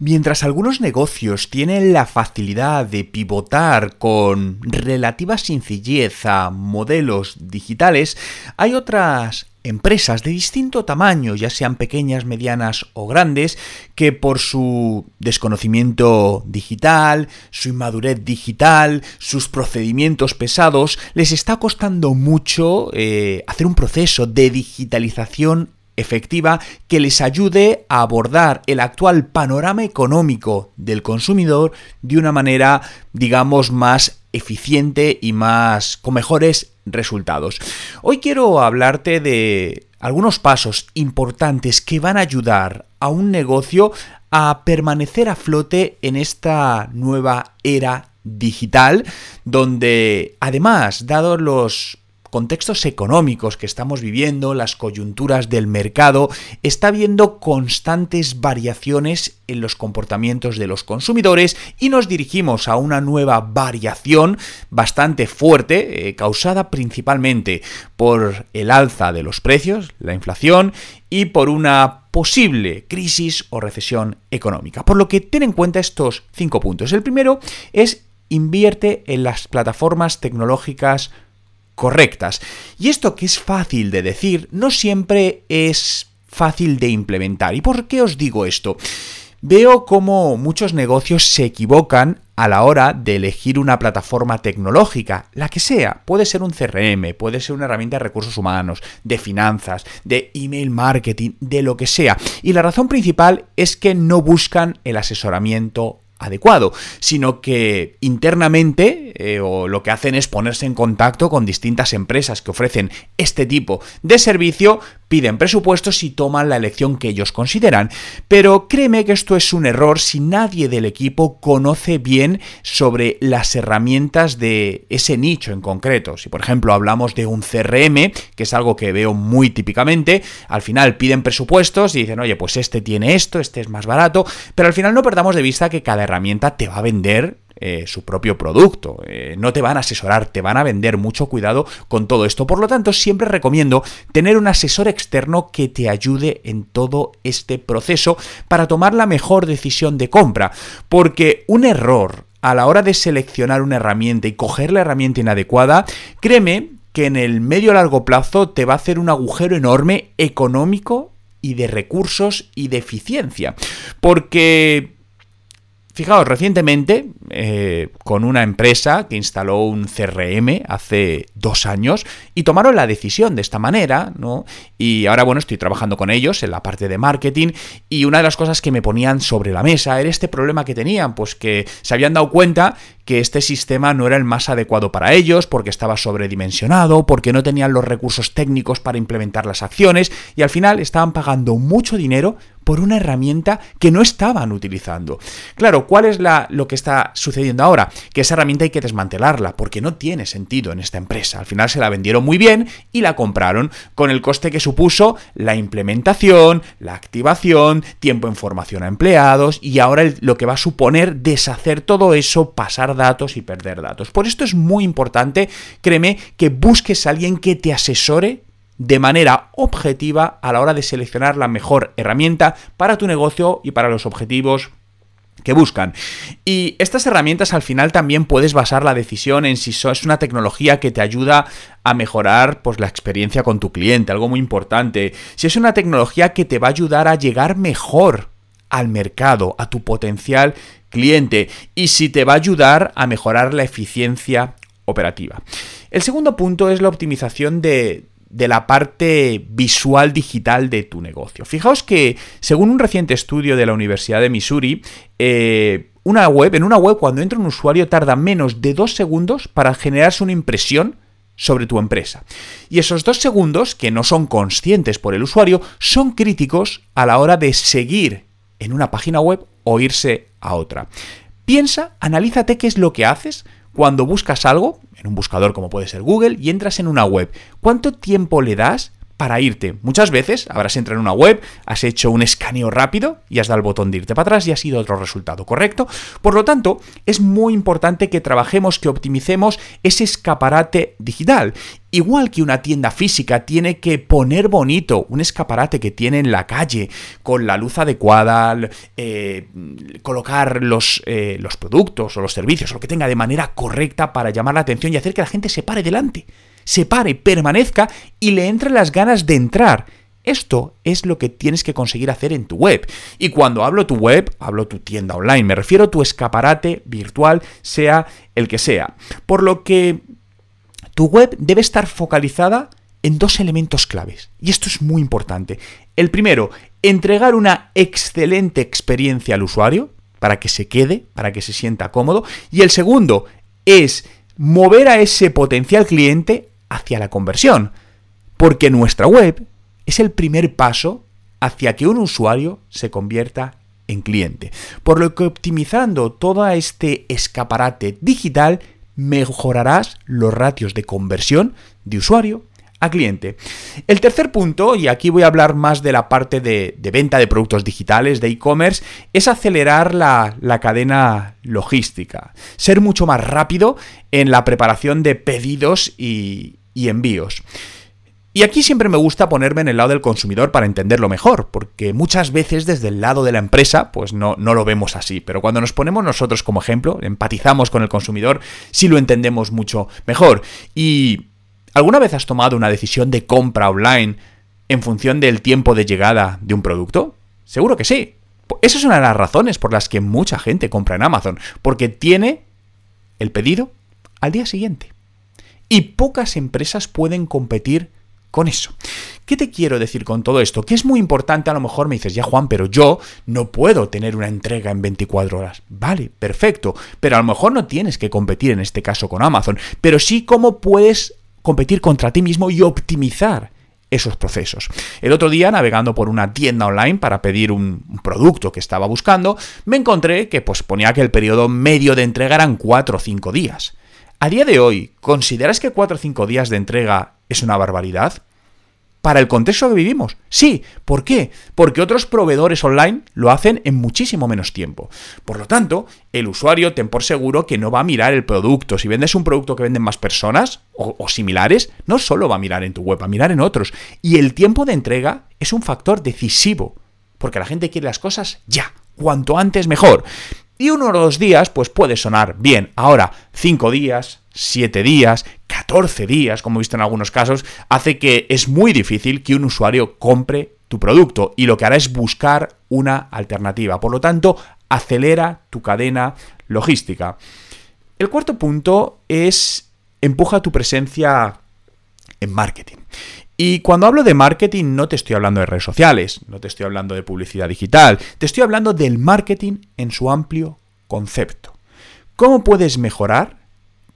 Mientras algunos negocios tienen la facilidad de pivotar con relativa sencillez a modelos digitales, hay otras empresas de distinto tamaño, ya sean pequeñas, medianas o grandes, que por su desconocimiento digital, su inmadurez digital, sus procedimientos pesados, les está costando mucho eh, hacer un proceso de digitalización efectiva que les ayude a abordar el actual panorama económico del consumidor de una manera, digamos, más eficiente y más con mejores resultados. Hoy quiero hablarte de algunos pasos importantes que van a ayudar a un negocio a permanecer a flote en esta nueva era digital, donde además, dado los contextos económicos que estamos viviendo, las coyunturas del mercado, está habiendo constantes variaciones en los comportamientos de los consumidores y nos dirigimos a una nueva variación bastante fuerte, eh, causada principalmente por el alza de los precios, la inflación y por una posible crisis o recesión económica. Por lo que ten en cuenta estos cinco puntos. El primero es invierte en las plataformas tecnológicas correctas. Y esto que es fácil de decir, no siempre es fácil de implementar. ¿Y por qué os digo esto? Veo cómo muchos negocios se equivocan a la hora de elegir una plataforma tecnológica, la que sea. Puede ser un CRM, puede ser una herramienta de recursos humanos, de finanzas, de email marketing, de lo que sea. Y la razón principal es que no buscan el asesoramiento adecuado, sino que internamente eh, o lo que hacen es ponerse en contacto con distintas empresas que ofrecen este tipo de servicio, piden presupuestos y toman la elección que ellos consideran. Pero créeme que esto es un error si nadie del equipo conoce bien sobre las herramientas de ese nicho en concreto. Si por ejemplo hablamos de un CRM, que es algo que veo muy típicamente, al final piden presupuestos y dicen, oye, pues este tiene esto, este es más barato, pero al final no perdamos de vista que cada herramienta te va a vender eh, su propio producto. Eh, no te van a asesorar, te van a vender. Mucho cuidado con todo esto. Por lo tanto, siempre recomiendo tener un asesor externo que te ayude en todo este proceso para tomar la mejor decisión de compra. Porque un error a la hora de seleccionar una herramienta y coger la herramienta inadecuada, créeme que en el medio largo plazo te va a hacer un agujero enorme económico y de recursos y de eficiencia. Porque Fijaos, recientemente, eh, con una empresa que instaló un CRM hace dos años y tomaron la decisión de esta manera, ¿no? Y ahora, bueno, estoy trabajando con ellos en la parte de marketing y una de las cosas que me ponían sobre la mesa era este problema que tenían, pues que se habían dado cuenta que este sistema no era el más adecuado para ellos, porque estaba sobredimensionado, porque no tenían los recursos técnicos para implementar las acciones y al final estaban pagando mucho dinero por una herramienta que no estaban utilizando. Claro, ¿cuál es la, lo que está sucediendo ahora? Que esa herramienta hay que desmantelarla porque no tiene sentido en esta empresa. Al final se la vendieron muy bien y la compraron con el coste que supuso la implementación, la activación, tiempo en formación a empleados y ahora lo que va a suponer deshacer todo eso, pasar datos y perder datos. Por esto es muy importante, créeme, que busques a alguien que te asesore de manera objetiva a la hora de seleccionar la mejor herramienta para tu negocio y para los objetivos que buscan. Y estas herramientas al final también puedes basar la decisión en si es una tecnología que te ayuda a mejorar pues, la experiencia con tu cliente, algo muy importante. Si es una tecnología que te va a ayudar a llegar mejor al mercado, a tu potencial cliente y si te va a ayudar a mejorar la eficiencia operativa. El segundo punto es la optimización de, de la parte visual digital de tu negocio. Fijaos que, según un reciente estudio de la Universidad de Missouri, eh, una web, en una web, cuando entra un usuario, tarda menos de dos segundos para generarse una impresión sobre tu empresa. Y esos dos segundos, que no son conscientes por el usuario, son críticos a la hora de seguir en una página web o irse a otra. Piensa, analízate qué es lo que haces cuando buscas algo, en un buscador como puede ser Google, y entras en una web, ¿cuánto tiempo le das para irte. Muchas veces habrás entrado en una web, has hecho un escaneo rápido y has dado el botón de irte para atrás y ha sido otro resultado, ¿correcto? Por lo tanto, es muy importante que trabajemos, que optimicemos ese escaparate digital. Igual que una tienda física tiene que poner bonito un escaparate que tiene en la calle, con la luz adecuada, eh, colocar los, eh, los productos o los servicios, o lo que tenga de manera correcta para llamar la atención y hacer que la gente se pare delante se pare, permanezca y le entren las ganas de entrar. Esto es lo que tienes que conseguir hacer en tu web. Y cuando hablo tu web, hablo tu tienda online. Me refiero a tu escaparate virtual, sea el que sea. Por lo que tu web debe estar focalizada en dos elementos claves. Y esto es muy importante. El primero, entregar una excelente experiencia al usuario para que se quede, para que se sienta cómodo. Y el segundo es mover a ese potencial cliente hacia la conversión, porque nuestra web es el primer paso hacia que un usuario se convierta en cliente. Por lo que optimizando todo este escaparate digital, mejorarás los ratios de conversión de usuario a cliente. El tercer punto, y aquí voy a hablar más de la parte de, venta de productos digitales, de e-commerce, es acelerar la, cadena logística. Ser mucho más rápido en la preparación de pedidos y, y envíos. Y aquí siempre me gusta ponerme en el lado del consumidor para entenderlo mejor, porque muchas veces desde el lado de la empresa, pues no, no lo vemos así, pero cuando nos ponemos nosotros como ejemplo, empatizamos con el consumidor, sí lo entendemos mucho mejor. Y ¿alguna vez has tomado una decisión de compra online en función del tiempo de llegada de un producto? Seguro que sí. Esa es una de las razones por las que mucha gente compra en Amazon, porque tiene el pedido al día siguiente. Y pocas empresas pueden competir con eso. ¿Qué te quiero decir con todo esto? Que es muy importante, a lo mejor me dices, ya Juan, pero yo no puedo tener una entrega en 24 horas. Vale, perfecto, pero a lo mejor no tienes que competir en este caso con Amazon, pero sí cómo puedes competir contra ti mismo y optimizar esos procesos. El otro día, navegando por una tienda online para pedir un, producto que estaba buscando, me encontré que pues, ponía que el periodo medio de entrega eran 4 o 5 días. A día de hoy, ¿consideras que 4 o 5 días de entrega es una barbaridad? Para el contexto que vivimos, sí. ¿Por qué? Porque otros proveedores online lo hacen en muchísimo menos tiempo. Por lo tanto, el usuario ten por seguro que no va a mirar el producto. Si vendes un producto que venden más personas o, o similares, no solo va a mirar en tu web, va a mirar en otros. Y el tiempo de entrega es un factor decisivo. Porque la gente quiere las cosas ya, cuanto antes mejor. Y uno o dos días, pues puede sonar bien. Ahora, cinco días, siete días, 14 días, como he visto en algunos casos, hace que es muy difícil que un usuario compre tu producto y lo que hará es buscar una alternativa. Por lo tanto, acelera tu cadena logística. El cuarto punto es empuja tu presencia en marketing. Y cuando hablo de marketing no te estoy hablando de redes sociales, no te estoy hablando de publicidad digital, te estoy hablando del marketing en su amplio concepto. ¿Cómo puedes mejorar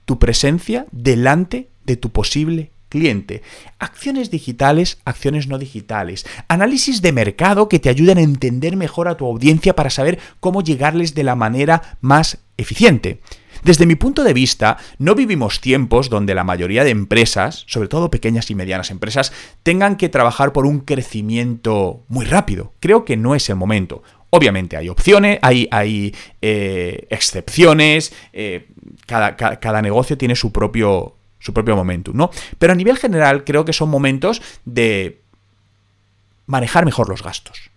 tu presencia delante de tu posible cliente. Acciones digitales, acciones no digitales. Análisis de mercado que te ayuden a entender mejor a tu audiencia para saber cómo llegarles de la manera más eficiente. Desde mi punto de vista, no vivimos tiempos donde la mayoría de empresas, sobre todo pequeñas y medianas empresas, tengan que trabajar por un crecimiento muy rápido. Creo que no es el momento. Obviamente hay opciones, hay, hay eh, excepciones, eh, cada, cada, negocio tiene su propio, su propio momentum, ¿no? Pero a nivel general creo que son momentos de manejar mejor los gastos.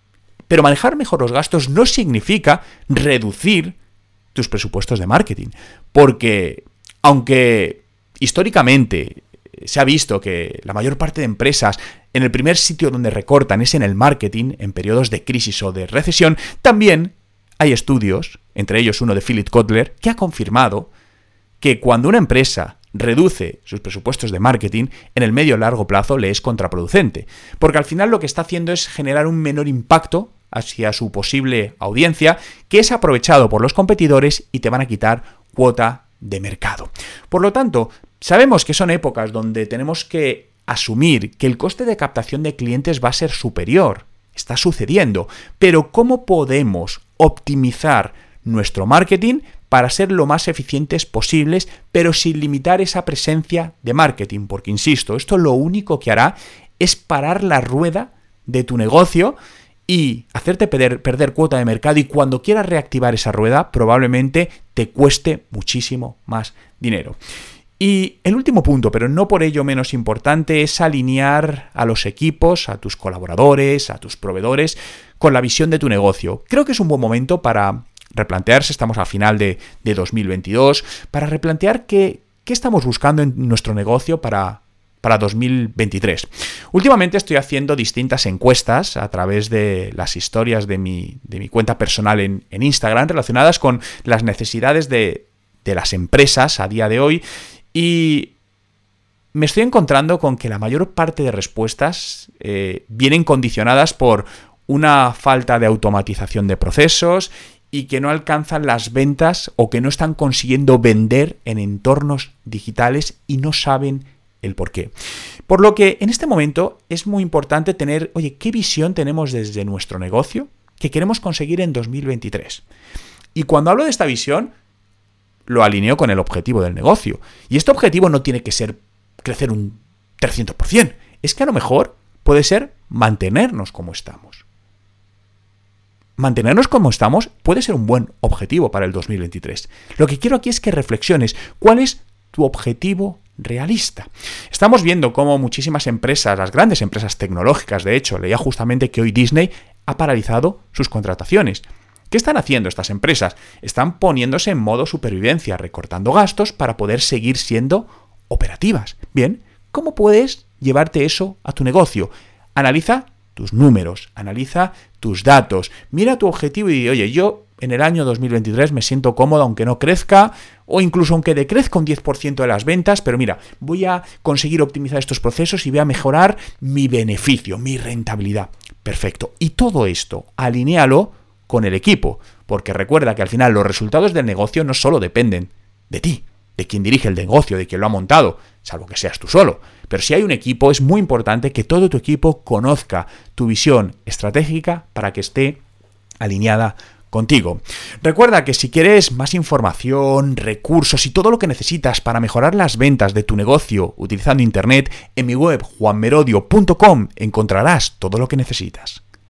Pero manejar mejor los gastos no significa reducir tus presupuestos de marketing. Porque, aunque históricamente se ha visto que la mayor parte de empresas en el primer sitio donde recortan es en el marketing, en periodos de crisis o de recesión, también hay estudios, entre ellos uno de Philip Kotler, que ha confirmado que cuando una empresa reduce sus presupuestos de marketing, en el medio largo plazo le es contraproducente, porque al final lo que está haciendo es generar un menor impacto hacia su posible audiencia, que es aprovechado por los competidores y te van a quitar cuota de mercado. Por lo tanto, sabemos que son épocas donde tenemos que asumir que el coste de captación de clientes va a ser superior. Está sucediendo. Pero ¿cómo podemos optimizar nuestro marketing para ser lo más eficientes posibles, pero sin limitar esa presencia de marketing? Porque, insisto, esto lo único que hará es parar la rueda de tu negocio y hacerte perder, perder, cuota de mercado y cuando quieras reactivar esa rueda probablemente te cueste muchísimo más dinero. Y el último punto, pero no por ello menos importante, es alinear a los equipos, a tus colaboradores, a tus proveedores, con la visión de tu negocio. Creo que es un buen momento para replantearse, estamos al final de, 2022, para replantear qué, qué estamos buscando en nuestro negocio para para 2023. Últimamente estoy haciendo distintas encuestas a través de las historias de mi, de mi cuenta personal en, Instagram relacionadas con las necesidades de, las empresas a día de hoy y me estoy encontrando con que la mayor parte de respuestas eh, vienen condicionadas por una falta de automatización de procesos y que no alcanzan las ventas o que no están consiguiendo vender en entornos digitales y no saben el por qué. Por lo que en este momento es muy importante tener, oye, ¿qué visión tenemos desde nuestro negocio que queremos conseguir en 2023? Y cuando hablo de esta visión, lo alineo con el objetivo del negocio. Y este objetivo no tiene que ser crecer un 300%. Es que a lo mejor puede ser mantenernos como estamos. Mantenernos como estamos puede ser un buen objetivo para el 2023. Lo que quiero aquí es que reflexiones cuál es tu objetivo realista. Estamos viendo cómo muchísimas empresas, las grandes empresas tecnológicas, de hecho, leía justamente que hoy Disney ha paralizado sus contrataciones. ¿Qué están haciendo estas empresas? Están poniéndose en modo supervivencia, recortando gastos para poder seguir siendo operativas. Bien, ¿cómo puedes llevarte eso a tu negocio? Analiza tus números, analiza tus datos, mira tu objetivo y oye, yo en el año 2023 me siento cómodo aunque no crezca o incluso aunque decrezca un 10% de las ventas, pero mira, voy a conseguir optimizar estos procesos y voy a mejorar mi beneficio, mi rentabilidad. Perfecto. Y todo esto, alinealo con el equipo, porque recuerda que al final los resultados del negocio no solo dependen de ti, de quien dirige el negocio, de quien lo ha montado, salvo que seas tú solo. Pero si hay un equipo, es muy importante que todo tu equipo conozca tu visión estratégica para que esté alineada contigo. Recuerda que si quieres más información, recursos y todo lo que necesitas para mejorar las ventas de tu negocio utilizando Internet, en mi web juanmerodio.com encontrarás todo lo que necesitas.